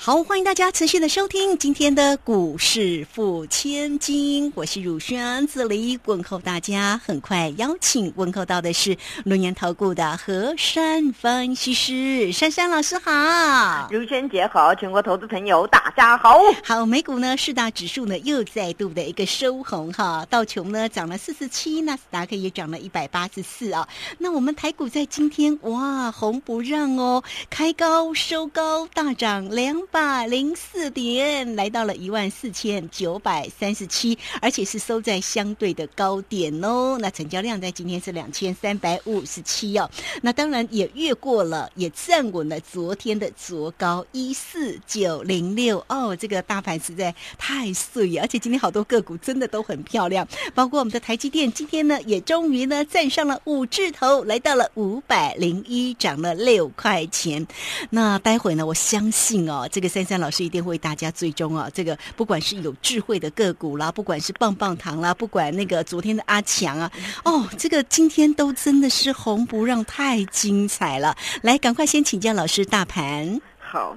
好，欢迎大家持续的收听今天的股市付千金，我是汝轩，这里问候大家。很快邀请问候到的是龙岩投顾的何山分析师，珊珊老师好，如轩姐好，全国投资朋友大家好。好，美股呢四大指数呢又再度的一个收红哈，道琼呢涨了四十七，纳斯达克也涨了一百八十四啊。那我们台股在今天哇红不让哦，开高收高大涨两。百零四点，来到了一万四千九百三十七，而且是收在相对的高点哦。那成交量在今天是两千三百五十七哦。那当然也越过了，也站稳了昨天的昨高一四九零六哦。这个大盘实在太碎，而且今天好多个股真的都很漂亮，包括我们的台积电，今天呢也终于呢站上了五字头，来到了五百零一，涨了六块钱。那待会呢，我相信哦。这个珊珊老师一定会大家追踪啊！这个不管是有智慧的个股啦，不管是棒棒糖啦，不管那个昨天的阿强啊，哦，这个今天都真的是红不让，太精彩了！来，赶快先请教老师大盘。好，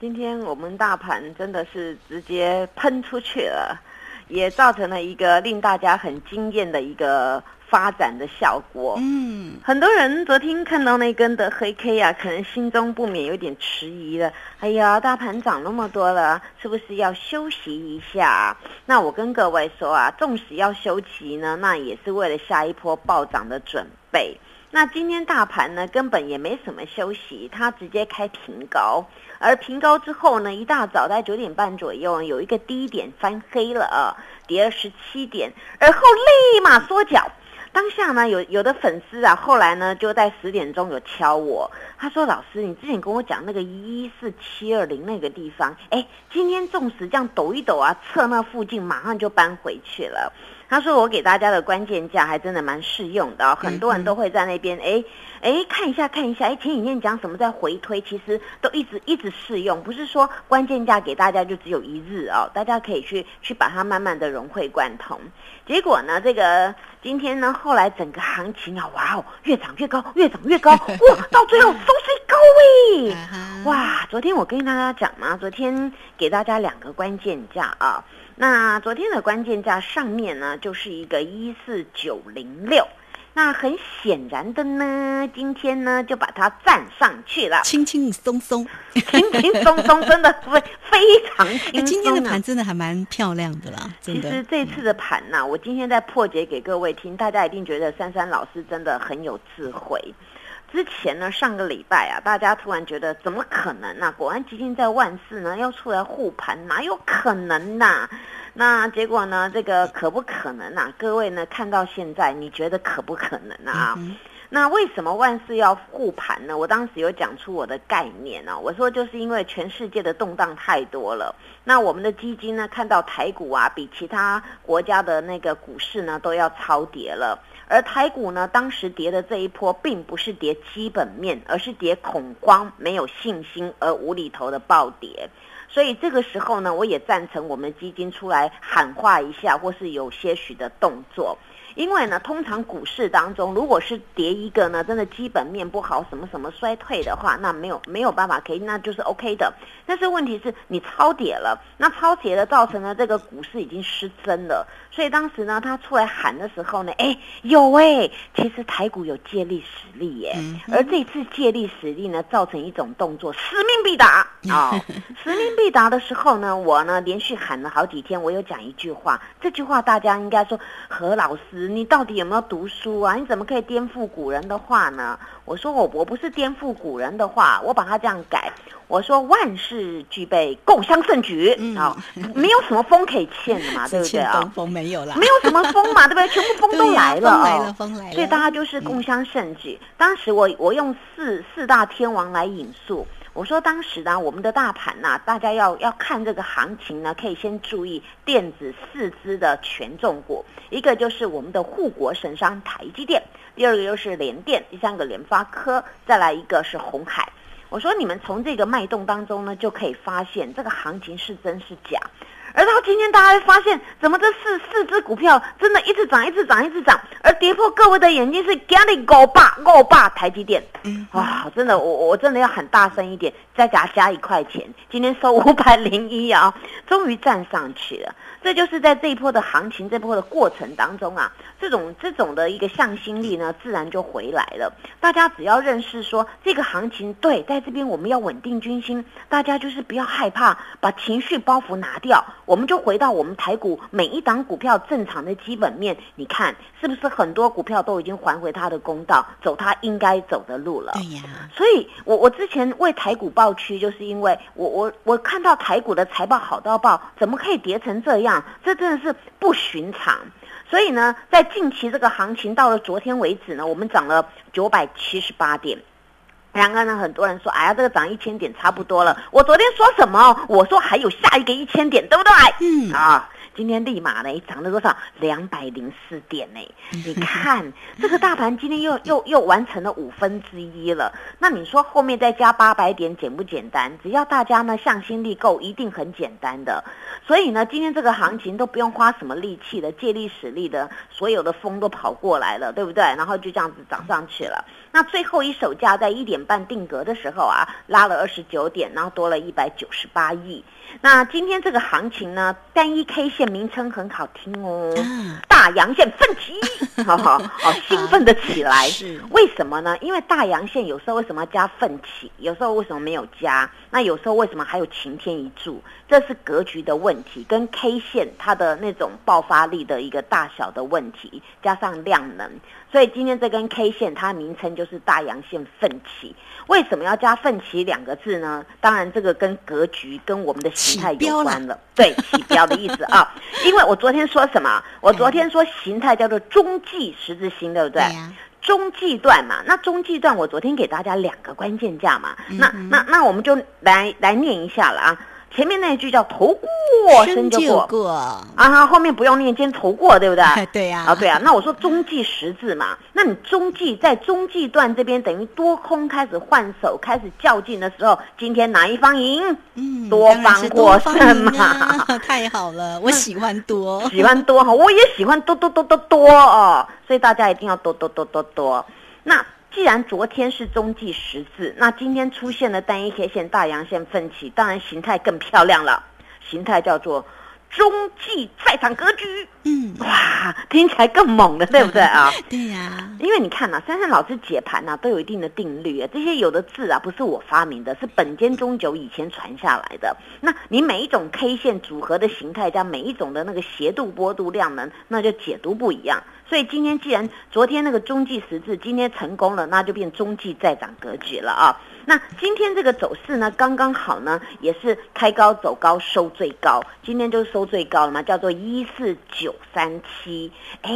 今天我们大盘真的是直接喷出去了，也造成了一个令大家很惊艳的一个。发展的效果，嗯，很多人昨天看到那根的黑 K 啊，可能心中不免有点迟疑了。哎呀，大盘涨那么多了，是不是要休息一下？那我跟各位说啊，纵使要休息呢，那也是为了下一波暴涨的准备。那今天大盘呢，根本也没什么休息，它直接开平高，而平高之后呢，一大早在九点半左右有一个低点翻黑了啊，跌了十七点，而后立马缩脚。当下呢，有有的粉丝啊，后来呢就在十点钟有敲我，他说：“老师，你之前跟我讲那个一四七二零那个地方，哎，今天纵使这样抖一抖啊，测那附近马上就搬回去了。”他说：“我给大家的关键价还真的蛮适用的，很多人都会在那边哎哎看一下看一下，哎前几天讲什么在回推，其实都一直一直适用，不是说关键价给大家就只有一日哦，大家可以去去把它慢慢的融会贯通。结果呢，这个。”今天呢，后来整个行情啊，哇哦，越涨越高，越涨越高，哇，到最后收最高位，哇！昨天我跟大家讲嘛，昨天给大家两个关键价啊，那昨天的关键价上面呢，就是一个一四九零六。那很显然的呢，今天呢就把它站上去了，轻轻松松，轻轻松松，真的非非常轻松。今天的盘真的还蛮漂亮的啦，其实这次的盘呢，我今天在破解给各位听，大家一定觉得珊珊老师真的很有智慧。之前呢，上个礼拜啊，大家突然觉得怎么可能呢？果然基金在万事呢要出来护盘，哪有可能呐？那结果呢？这个可不可能啊？各位呢，看到现在，你觉得可不可能啊？那为什么万事要护盘呢？我当时有讲出我的概念啊，我说就是因为全世界的动荡太多了。那我们的基金呢，看到台股啊，比其他国家的那个股市呢都要超跌了。而台股呢，当时跌的这一波，并不是跌基本面，而是跌恐慌、没有信心而无厘头的暴跌。所以这个时候呢，我也赞成我们基金出来喊话一下，或是有些许的动作。因为呢，通常股市当中，如果是跌一个呢，真的基本面不好，什么什么衰退的话，那没有没有办法可以，那就是 OK 的。但是问题是你超跌了，那超跌了造成了这个股市已经失真了。所以当时呢，他出来喊的时候呢，哎，有哎，其实台股有借力使力耶。而这次借力使力呢，造成一种动作，使命必达啊！使命必达的时候呢，我呢连续喊了好几天，我有讲一句话，这句话大家应该说何老师，你到底有没有读书啊？你怎么可以颠覆古人的话呢？我说我我不是颠覆古人的话，我把它这样改。我说万事俱备，共襄盛举啊，没有什么风可以欠的嘛，对不对啊？风没有了，没有什么风嘛，对不对？全部风都来了啊，来了风来了，所以大家就是共襄盛举。当时我我用四四大天王来引述。我说当时呢，我们的大盘呐，大家要要看这个行情呢，可以先注意电子四支的权重股，一个就是我们的护国神商台积电。第二个又是联电，第三个联发科，再来一个是红海。我说你们从这个脉动当中呢，就可以发现这个行情是真是假。而到今天，大家会发现，怎么这四四只股票真的一直涨，一直涨，一直涨，而跌破各位的眼睛是 g a 高霸高霸台积电，哇，真的，我我真的要喊大声一点，再给他加一块钱，今天收五百零一啊，终于站上去了。这就是在这一波的行情，这波的过程当中啊，这种这种的一个向心力呢，自然就回来了。大家只要认识说，这个行情对，在这边我们要稳定军心，大家就是不要害怕，把情绪包袱拿掉，我们就回到我们台股每一档股票正常的基本面。你看，是不是很多股票都已经还回它的公道，走它应该走的路了？对呀。所以我我之前为台股暴区，就是因为我我我看到台股的财报好到爆，怎么可以跌成这样？这真的是不寻常，所以呢，在近期这个行情到了昨天为止呢，我们涨了九百七十八点。然而呢，很多人说，哎呀，这个涨一千点差不多了。我昨天说什么？我说还有下一个一千点，对不对？嗯啊。今天立马呢涨了多少？两百零四点呢？你看这个大盘今天又又又完成了五分之一了。那你说后面再加八百点简不简单？只要大家呢向心力够，一定很简单的。所以呢，今天这个行情都不用花什么力气的，借力使力的，所有的风都跑过来了，对不对？然后就这样子涨上去了。那最后一手价在一点半定格的时候啊，拉了二十九点，然后多了一百九十八亿。那今天这个行情呢，单一 K 线名称很好听哦，大阳线奋起，好好好，兴奋的起来。是为什么呢？因为大阳线有时候为什么加奋起，有时候为什么没有加？那有时候为什么还有晴天一柱？这是格局的问题，跟 K 线它的那种爆发力的一个大小的问题，加上量能。所以今天这根 K 线，它名称就是大阳线奋起。为什么要加奋起两个字呢？当然，这个跟格局、跟我们的形态有关了。对，起标的意思啊。因为我昨天说什么？我昨天说形态叫做中继十字星，对不对？中继段嘛。那中继段，我昨天给大家两个关键价嘛。那那那我们就来来念一下了啊。前面那一句叫“头过身就过”，啊，后面不用念，先头过，对不对？对呀。啊，对啊。那我说中继十字嘛，那你中继在中继段这边等于多空开始换手、开始较劲的时候，今天哪一方赢？嗯，多方获胜嘛。太好了，我喜欢多，喜欢多哈，我也喜欢多多多多多哦，所以大家一定要多多多多多。那。既然昨天是中继十字，那今天出现了单一 K 线大阳线奋起，当然形态更漂亮了。形态叫做中继在场格局，嗯，哇，听起来更猛了，对不对啊？对呀，因为你看呐，珊珊老师解盘呐都有一定的定律啊，这些有的字啊不是我发明的，是本间中久以前传下来的。那你每一种 K 线组合的形态加每一种的那个斜度波度量能，那就解读不一样。所以今天既然昨天那个中继十字今天成功了，那就变中继再涨格局了啊。那今天这个走势呢，刚刚好呢，也是开高走高收最高，今天就是收最高了嘛，叫做一四九三七，哎。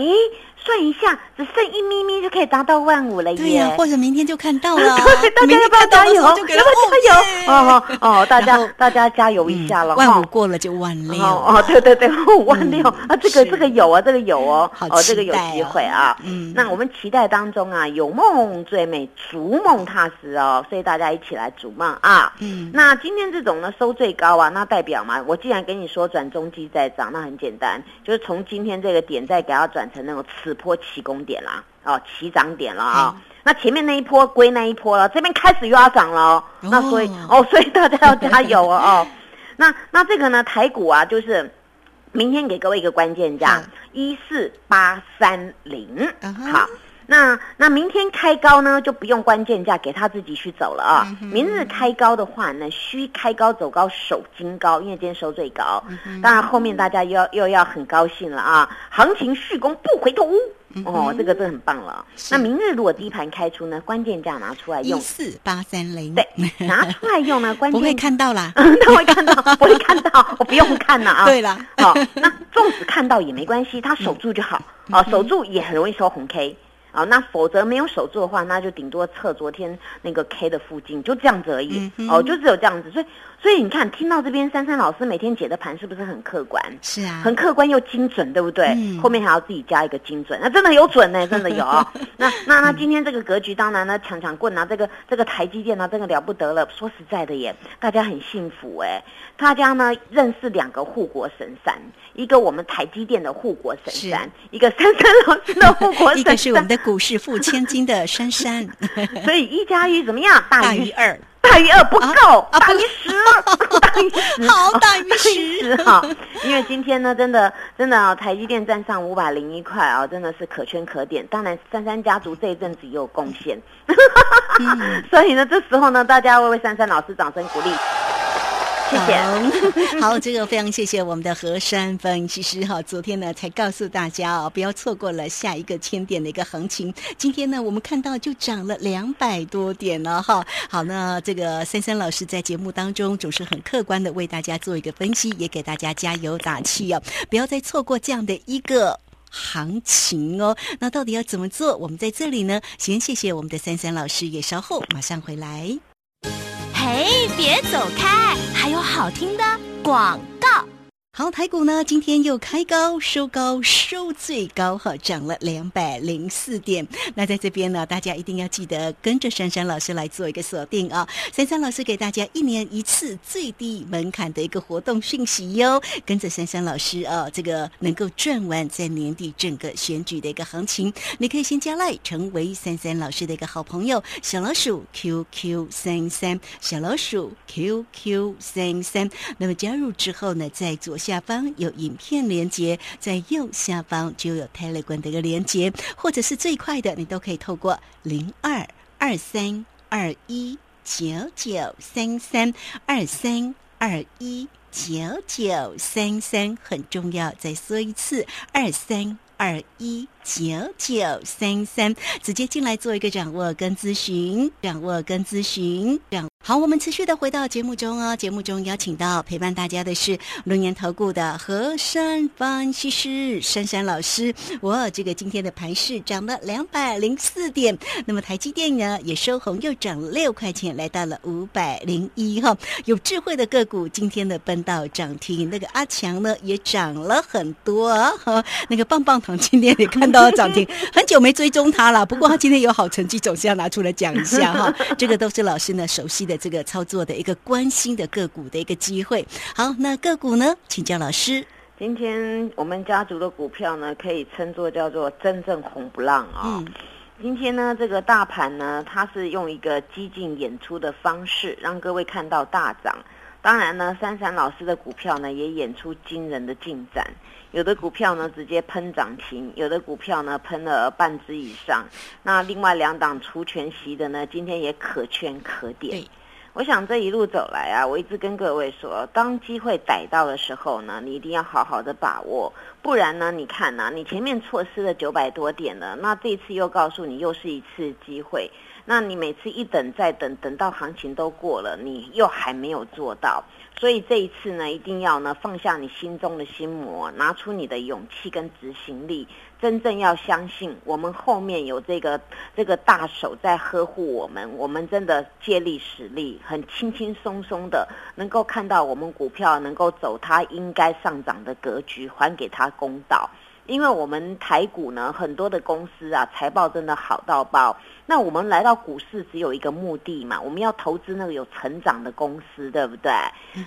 算一下，只剩一咪咪就可以达到万五了耶！对呀，或者明天就看到了。对，大家要不要加油？要不要加油？哦哦，大家大家加油一下了。万五过了就万六。哦，对对对，万六啊！这个这个有啊，这个有哦，哦，这个有机会啊。嗯，那我们期待当中啊，有梦最美，逐梦踏实哦，所以大家一起来逐梦啊。嗯，那今天这种呢收最高啊，那代表嘛，我既然跟你说转中继再涨，那很简单，就是从今天这个点再给它转成那种此。波起攻点啦，哦，起涨点了啊！那前面那一波归那一波了，这边开始又要涨了，那所以哦，所以大家要加油哦！那那这个呢，台股啊，就是明天给各位一个关键价，一四八三零，好。那那明天开高呢，就不用关键价，给他自己去走了啊。明日开高的话呢，需开高走高守金高，因为今天收最高。当然后面大家又要又要很高兴了啊，行情续攻不回头哦，这个真很棒了。那明日如果低盘开出呢，关键价拿出来用，四八三零，对，拿出来用呢，关键不会看到啦，他会看到，不会看到，我不用看了啊。对了，好，那纵使看到也没关系，他守住就好，啊，守住也很容易收红 K。啊，那否则没有守住的话，那就顶多测昨天那个 K 的附近，就这样子而已。哦，就只有这样子。所以，所以你看，听到这边珊珊老师每天解的盘是不是很客观？是啊，很客观又精准，对不对？后面还要自己加一个精准，那真的有准呢，真的有。那那那今天这个格局，当然呢，抢抢棍啊，这个这个台积电呢，真的了不得了。说实在的耶，大家很幸福哎，大家呢认识两个护国神山，一个我们台积电的护国神山，一个珊珊老师的护国 神山，一个是我们的股市富千金的珊珊。所以一加一怎么样？大于二。大于二不够，大于十，大于十，好大于十 哈。因为今天呢，真的真的啊，台积电站上五百零一块啊，真的是可圈可点。当然，珊珊家族这一阵子也有贡献，所以呢，这时候呢，大家为为珊珊老师掌声鼓励。好，好，这个非常谢谢我们的何山分析师哈。昨天呢才告诉大家哦，不要错过了下一个千点的一个行情。今天呢，我们看到就涨了两百多点了哈。好，那这个珊珊老师在节目当中总是很客观的为大家做一个分析，也给大家加油打气哦，不要再错过这样的一个行情哦。那到底要怎么做？我们在这里呢，先谢谢我们的珊珊老师，也稍后马上回来。嘿，别走开，还有好听的广告。好，台股呢今天又开高收高收最高哈，涨了两百零四点。那在这边呢，大家一定要记得跟着珊珊老师来做一个锁定啊。珊珊老师给大家一年一次最低门槛的一个活动讯息哟，跟着珊珊老师啊，这个能够赚完在年底整个选举的一个行情，你可以先加赖成为珊珊老师的一个好朋友，小老鼠 QQ 三三，小老鼠 QQ 三三。那么加入之后呢，在左。下方有影片连接，在右下方就有 Telegram 的一个连接，或者是最快的，你都可以透过零二二三二一九九三三二三二一九九三三，很重要，再说一次二三二一九九三三，直接进来做一个掌握跟咨询，掌握跟咨询，掌。好，我们持续的回到节目中哦。节目中邀请到陪伴大家的是龙岩投顾的和山分析师珊珊老师。哇，这个今天的盘市涨了两百零四点，那么台积电呢也收红，又涨六块钱，来到了五百零一哈。有智慧的个股今天的奔到涨停，那个阿强呢也涨了很多哈。那个棒棒糖今天也看到涨停，很久没追踪它了，不过他今天有好成绩，总是要拿出来讲一下哈。这个都是老师呢熟悉的。这个操作的一个关心的个股的一个机会，好，那个股呢？请教老师。今天我们家族的股票呢，可以称作叫做真正红不浪啊。今天呢，这个大盘呢，它是用一个激进演出的方式，让各位看到大涨。当然呢，珊珊老师的股票呢，也演出惊人的进展。有的股票呢直接喷涨停，有的股票呢喷了半只以上。那另外两档除权息的呢，今天也可圈可点。我想这一路走来啊，我一直跟各位说，当机会逮到的时候呢，你一定要好好的把握，不然呢，你看呐，你前面错失了九百多点了，那这次又告诉你又是一次机会，那你每次一等再等，等到行情都过了，你又还没有做到。所以这一次呢，一定要呢放下你心中的心魔，拿出你的勇气跟执行力，真正要相信我们后面有这个这个大手在呵护我们，我们真的借力使力，很轻轻松松的能够看到我们股票能够走它应该上涨的格局，还给他公道。因为我们台股呢，很多的公司啊，财报真的好到爆。那我们来到股市只有一个目的嘛，我们要投资那个有成长的公司，对不对？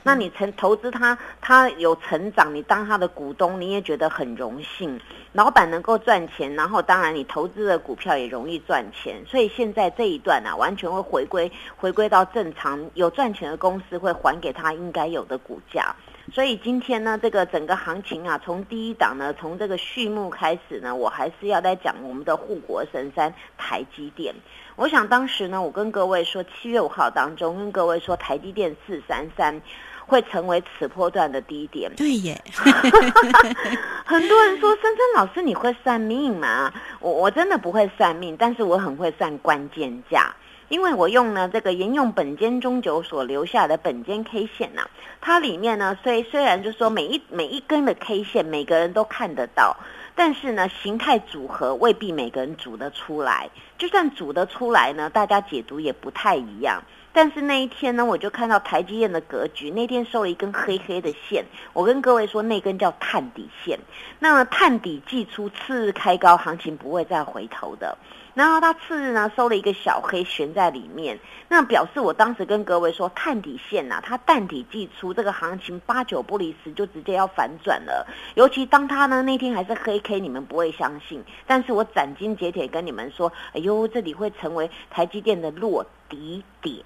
那你成投资它，它有成长，你当它的股东，你也觉得很荣幸。老板能够赚钱，然后当然你投资的股票也容易赚钱。所以现在这一段啊，完全会回归回归到正常，有赚钱的公司会还给他应该有的股价。所以今天呢，这个整个行情啊，从第一档呢，从这个序幕开始呢，我还是要来讲我们的护国神山台积电。我想当时呢，我跟各位说，七月五号当中跟各位说，台积电四三三会成为此波段的低点。对耶，很多人说，珊珊老师你会算命吗？我我真的不会算命，但是我很会算关键价。因为我用呢这个沿用本间中酒所留下的本间 K 线呐，它里面呢虽虽然就说每一每一根的 K 线每个人都看得到，但是呢，形态组合未必每个人组得出来，就算组得出来呢，大家解读也不太一样。但是那一天呢，我就看到台积电的格局，那天收了一根黑黑的线。我跟各位说，那根叫探底线。那探底既出，次日开高，行情不会再回头的。然后它次日呢收了一个小黑悬在里面，那表示我当时跟各位说，探底线呐，它淡底既出，这个行情八九不离十就直接要反转了。尤其当它呢那天还是黑 K，你们不会相信，但是我斩钉截铁跟你们说，哎呦，这里会成为台积电的落底点。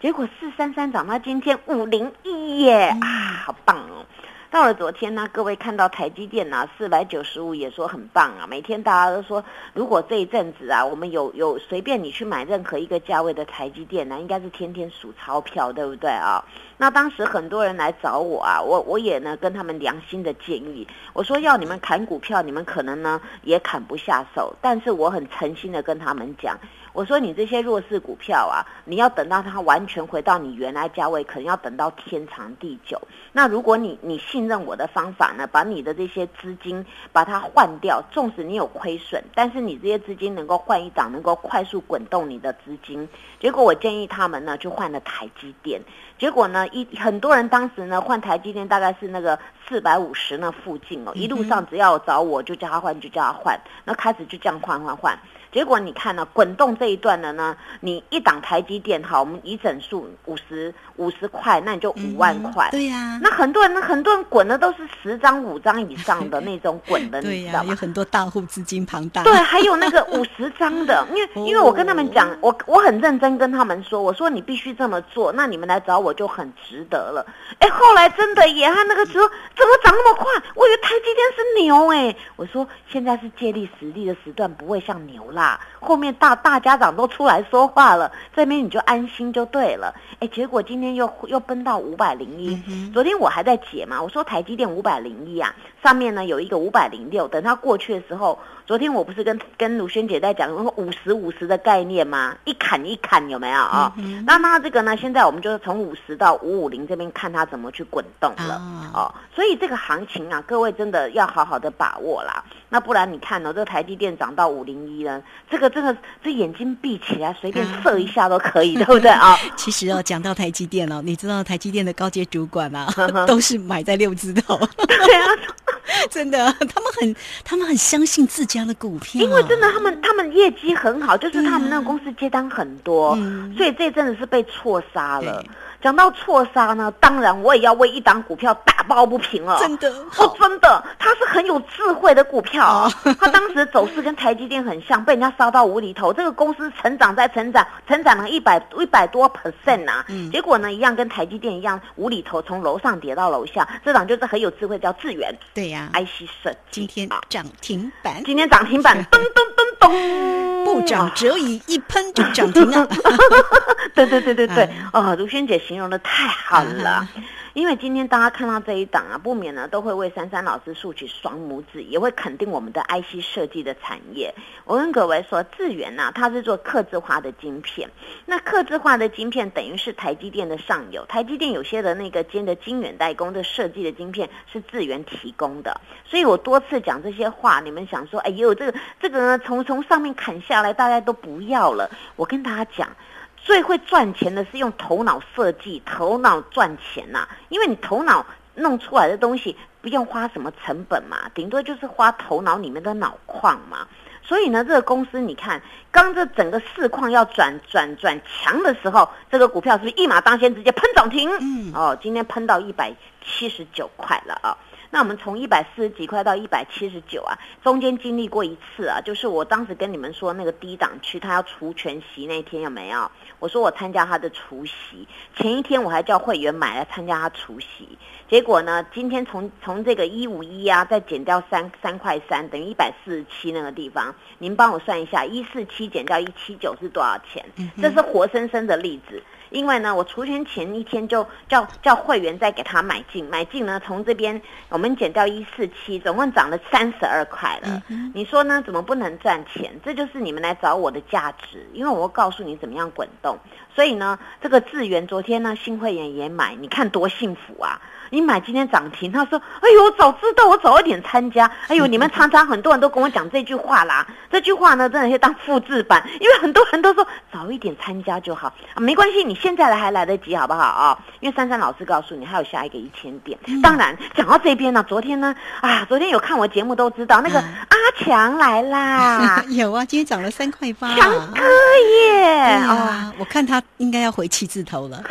结果四三三涨到今天五零一耶，啊，好棒哦！到了昨天呢，各位看到台积电呢，四百九十五也说很棒啊。每天大家都说，如果这一阵子啊，我们有有随便你去买任何一个价位的台积电呢，应该是天天数钞票，对不对啊？那当时很多人来找我啊，我我也呢跟他们良心的建议，我说要你们砍股票，你们可能呢也砍不下手，但是我很诚心的跟他们讲。我说你这些弱势股票啊，你要等到它完全回到你原来价位，可能要等到天长地久。那如果你你信任我的方法呢，把你的这些资金把它换掉，纵使你有亏损，但是你这些资金能够换一档，能够快速滚动你的资金。结果我建议他们呢，就换了台积电。结果呢，一很多人当时呢换台积电，大概是那个四百五十那附近哦，一路上只要找我就叫他换，就叫他换，那开始就这样换换换。结果你看呢，滚动这一段的呢，你一档台积电哈，我们以整数五十五十块，那你就五万块。对呀，那很多人很多人滚的都是十张五张以上的 那种滚的，你知道吗？有很多大户资金庞大。对，还有那个五十张的，因为因为我跟他们讲，我我很认真跟他们说，我说你必须这么做，那你们来找我就很值得了。哎，后来真的也，他那个时候怎么涨那么快？我以为台积电是牛哎，我说现在是借力使力的时段，不会像牛啦。后面大大家长都出来说话了，这边你就安心就对了。哎，结果今天又又奔到五百零一，昨天我还在解嘛，我说台积电五百零一啊，上面呢有一个五百零六，等它过去的时候，昨天我不是跟跟卢萱姐在讲五十五十的概念吗？一砍一砍有没有啊？那那这个呢，现在我们就是从五十到五五零这边看它怎么去滚动了哦。所以这个行情啊，各位真的要好好的把握啦。那不然你看哦，这个台积电涨到五零一了，这个真的这眼睛闭起来随便射一下都可以，对不对啊？其实哦，讲到台积电哦，你知道台积电的高阶主管啊，都是买在六字头。对啊，真的，他们很他们很相信自家的股票，因为真的他们他们业绩很好，就是他们那个公司接单很多，所以这阵子是被错杀了。讲到错杀呢，当然我也要为一档股票打抱不平了。真的哦，真的，它是很有智慧的股票。它当时走势跟台积电很像，被人家杀到无厘头。这个公司成长在成长，成长了一百一百多 percent 啊。嗯。结果呢，一样跟台积电一样无厘头，从楼上跌到楼下。这档就是很有智慧，叫智源。对呀，IC 设今天涨停板。今天涨停板，噔噔噔噔，不涨则已，一喷就涨停 了。对对对对对，哦，卢萱姐。形容的太好了，因为今天大家看到这一档啊，不免呢都会为珊珊老师竖起双拇指，也会肯定我们的 IC 设计的产业。我跟各位说，智源呐，它是做刻字化的晶片，那刻字化的晶片等于是台积电的上游，台积电有些的那个尖的晶圆代工的设计的晶片是智源提供的，所以我多次讲这些话，你们想说，哎呦，这个这个呢，从从上面砍下来，大家都不要了。我跟大家讲。最会赚钱的是用头脑设计，头脑赚钱呐。因为你头脑弄出来的东西不用花什么成本嘛，顶多就是花头脑里面的脑矿嘛。所以呢，这个公司你看，刚这整个市况要转转转强的时候，这个股票是不是一马当先，直接喷涨停？嗯，哦，今天喷到一百七十九块了啊。那我们从一百四十几块到一百七十九啊，中间经历过一次啊，就是我当时跟你们说那个低档区，他要除全息那天有没有？我说我参加他的除息，前一天我还叫会员买来参加他除息，结果呢，今天从从这个一五一啊，再减掉三三块三，等于一百四十七那个地方，您帮我算一下，一四七减掉一七九是多少钱？这是活生生的例子。因为呢，我除权前一天就叫叫会员再给他买进，买进呢，从这边我们减掉一四七，总共涨了三十二块了。你说呢？怎么不能赚钱？这就是你们来找我的价值，因为我会告诉你怎么样滚动。所以呢，这个智源昨天呢，新会员也买，你看多幸福啊！你买今天涨停。他说：哎呦，我早知道我早一点参加。哎呦，你们常常很多人都跟我讲这句话啦。这句话呢，真的是当复制版，因为很多人都说早一点参加就好啊，没关系，你现在来还来得及，好不好啊？因为珊珊老师告诉你还有下一个一千点。当然，讲到这边呢，昨天呢，啊，昨天有看我节目都知道，那个阿强来啦，有啊，今天涨了三块八，强哥耶！啊，我看他应该要回七字头了。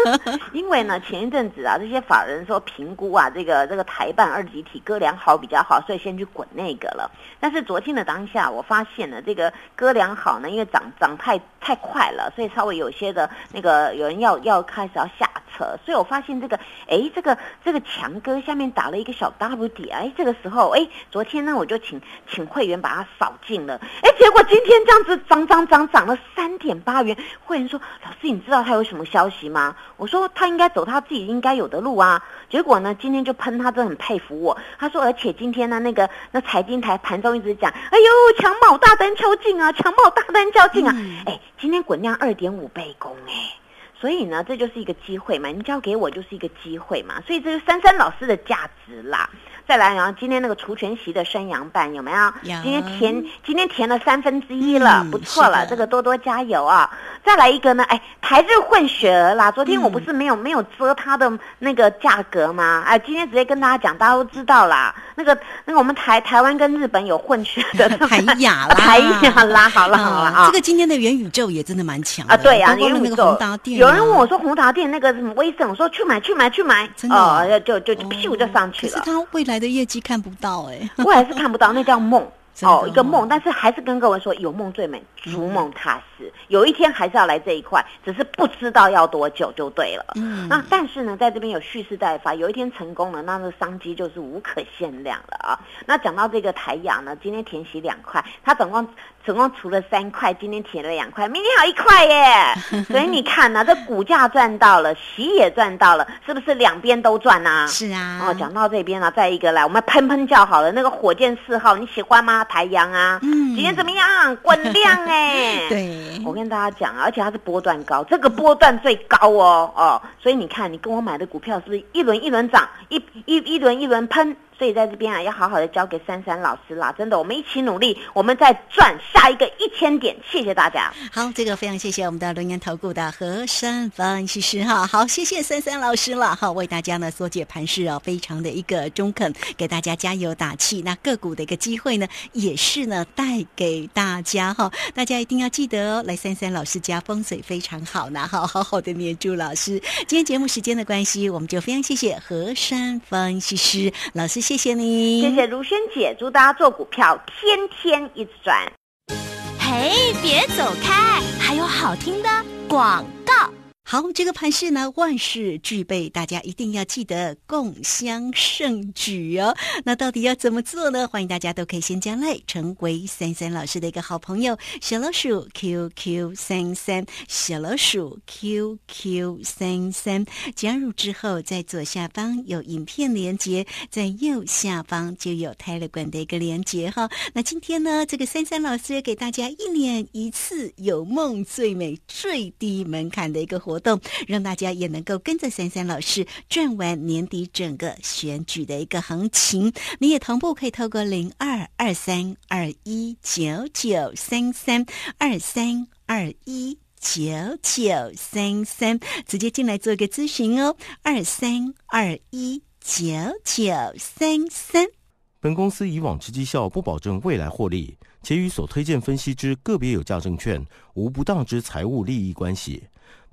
因为呢，前一阵子啊，这些法人说评估啊，这个这个台办二级体哥良好比较好，所以先去滚那个了。但是昨天的当下，我发现了，这个哥良好呢，因为涨涨太太快了，所以稍微有些的那个有人要要开始要下车，所以我发现这个哎，这个这个强哥下面打了一个小 W 点，哎，这个时候哎，昨天呢我就请请会员把它扫进了，哎，结果今天这样子涨涨涨涨了三点八元，会员说老师你知道他有什么消息吗？我说他应该走他自己应该有的路啊，结果呢今天就喷他，真的很佩服我。他说而且今天呢那个那财经台盘中一直讲，哎呦强茂大单敲进啊，强茂大单敲进啊，哎，今天滚量二点五倍攻哎。所以呢，这就是一个机会嘛，你交给我就是一个机会嘛，所以这是珊珊老师的价值啦。再来，然后今天那个除权息的山羊版有没有？今天填，今天填了三分之一了，不错了，这个多多加油啊！再来一个呢，哎，台日混血儿啦，昨天我不是没有没有遮它的那个价格吗？哎，今天直接跟大家讲，大家都知道啦。那个那个我们台台湾跟日本有混血的 台雅啦，台雅啦，好了好了啊。这个今天的元宇宙也真的蛮强啊，对呀，元宇宙。有人问我说红达店那个什么威盛，我说去买去买去买，哦，就就就屁股就上去了。可是它未来的业绩看不到哎，我还是看不到，那叫梦。哦，一个梦，但是还是跟各位说，有梦最美，逐梦踏实。有一天还是要来这一块，只是不知道要多久就对了。嗯，那但是呢，在这边有蓄势待发，有一天成功了，那这商机就是无可限量了啊。那讲到这个台阳呢，今天填息两块，它总共总共除了三块，今天填了两块，明天还有一块耶。所以你看呢，这股价赚到了，息也赚到了，是不是两边都赚呐？是啊。哦，讲到这边呢，再一个来，我们喷喷叫好了，那个火箭四号你喜欢吗？台阳啊，嗯，今天怎么样？滚量哎，对，我跟大家讲，而且它是波段高，这个波段最高哦哦，所以你看，你跟我买的股票是不是一轮一轮涨，一一一轮一轮喷？所以在这边啊，要好好的交给珊珊老师啦，真的，我们一起努力，我们再赚下一个一千点，谢谢大家。好，这个非常谢谢我们的龙岩投顾的何山分析师哈，好，谢谢珊珊老师了哈，为大家呢缩解盘势哦，非常的一个中肯，给大家加油打气。那个股的一个机会呢，也是呢带给大家哈，大家一定要记得哦，来珊珊老师家风水非常好呢，好好好的黏住老师。今天节目时间的关系，我们就非常谢谢何山分析师老师。谢谢你，谢谢如萱姐，祝大家做股票天天一直赚。嘿，别走开，还有好听的广告。好，这个盘势呢，万事俱备，大家一定要记得共襄盛举哦。那到底要怎么做呢？欢迎大家都可以先加来，成为三三老师的一个好朋友，小老鼠 QQ 三三，小老鼠 QQ 三三。加入之后，在左下方有影片连接，在右下方就有泰勒管的一个连接哈。那今天呢，这个三三老师也给大家一年一次有梦最美、最低门槛的一个活。活动让大家也能够跟着三三老师转完年底整个选举的一个行情，你也同步可以透过零二二三二一九九三三二三二一九九三三直接进来做一个咨询哦，二三二一九九三三。本公司以往之绩效不保证未来获利，且与所推荐分析之个别有价证券无不当之财务利益关系。